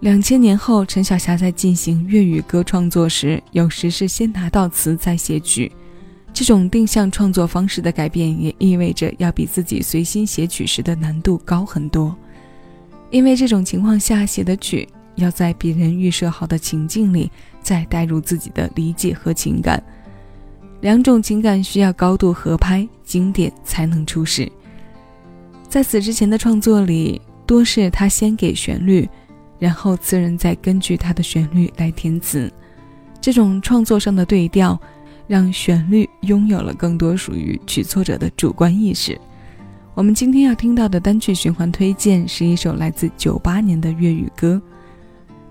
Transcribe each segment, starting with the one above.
两千年后，陈小霞在进行粤语歌创作时，有时是先拿到词再写曲。这种定向创作方式的改变，也意味着要比自己随心写曲时的难度高很多。因为这种情况下写的曲，要在别人预设好的情境里，再带入自己的理解和情感，两种情感需要高度合拍，经典才能出世。在此之前的创作里，多是他先给旋律。然后词人再根据他的旋律来填词，这种创作上的对调，让旋律拥有了更多属于曲作者的主观意识。我们今天要听到的单曲循环推荐是一首来自九八年的粤语歌。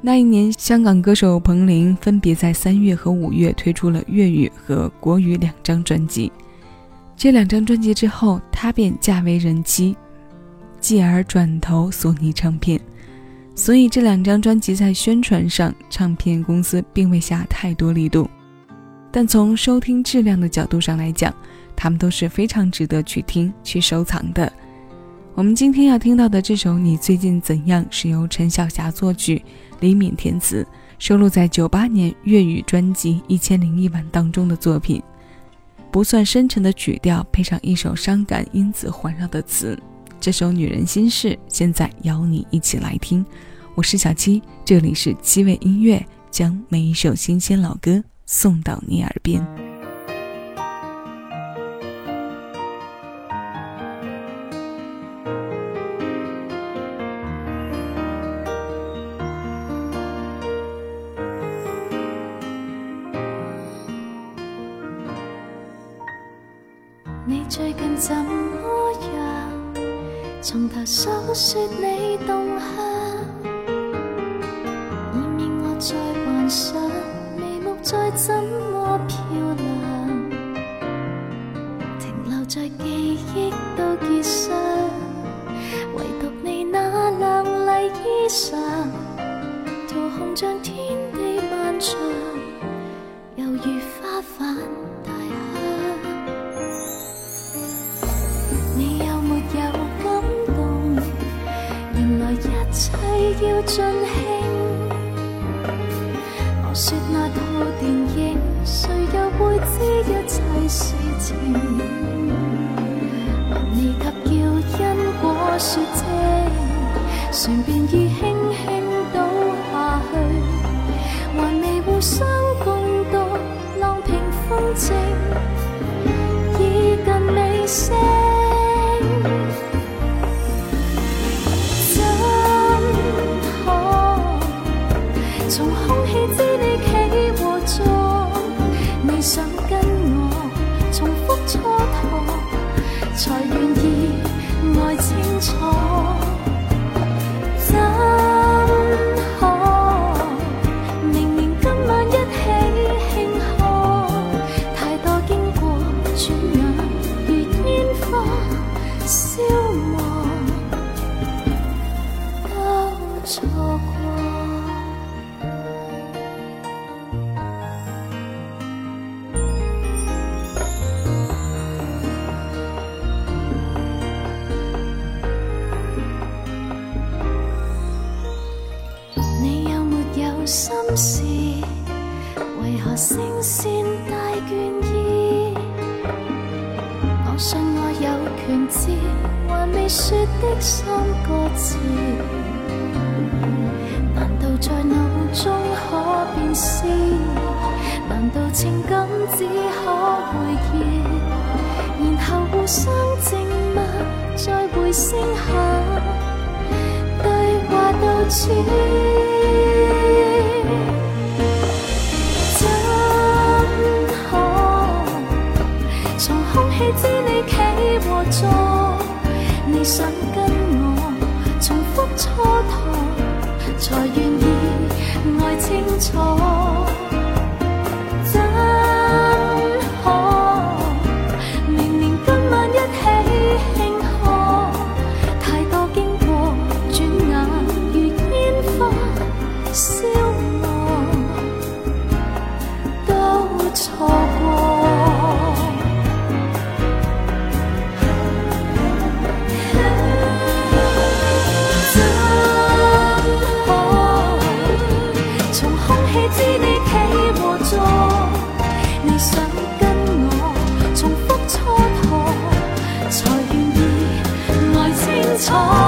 那一年，香港歌手彭羚分别在三月和五月推出了粤语和国语两张专辑。这两张专辑之后，她便嫁为人妻，继而转投索尼唱片。所以这两张专辑在宣传上，唱片公司并未下太多力度，但从收听质量的角度上来讲，他们都是非常值得去听、去收藏的。我们今天要听到的这首《你最近怎样》是由陈小霞作曲，李敏填词，收录在九八年粤语专辑《一千零一晚》当中的作品，不算深沉的曲调，配上一首伤感因子环绕的词。这首《女人心事》，现在邀你一起来听。我是小七，这里是七味音乐，将每一首新鲜老歌送到你耳边。你最近怎么样？从头诉说你动向。在幻想，眉目再怎么漂亮，停留在记忆都结霜，唯独你那亮丽衣裳，桃红像天地漫长，犹如花瓣大香。你有没有感动？原来一切要尽兴。说那套电影，谁又会知一切事情？还未及叫因果说清，船便已轻轻倒下去，还未互相共度浪平风静，已近尾声。清楚心事为何声线带倦意？我信我有权知，还未说的三个字，难道在脑中可变诗？难道情感只可回忆？然后互相静默，再回声下对话到此。知你企和坐，你想跟 서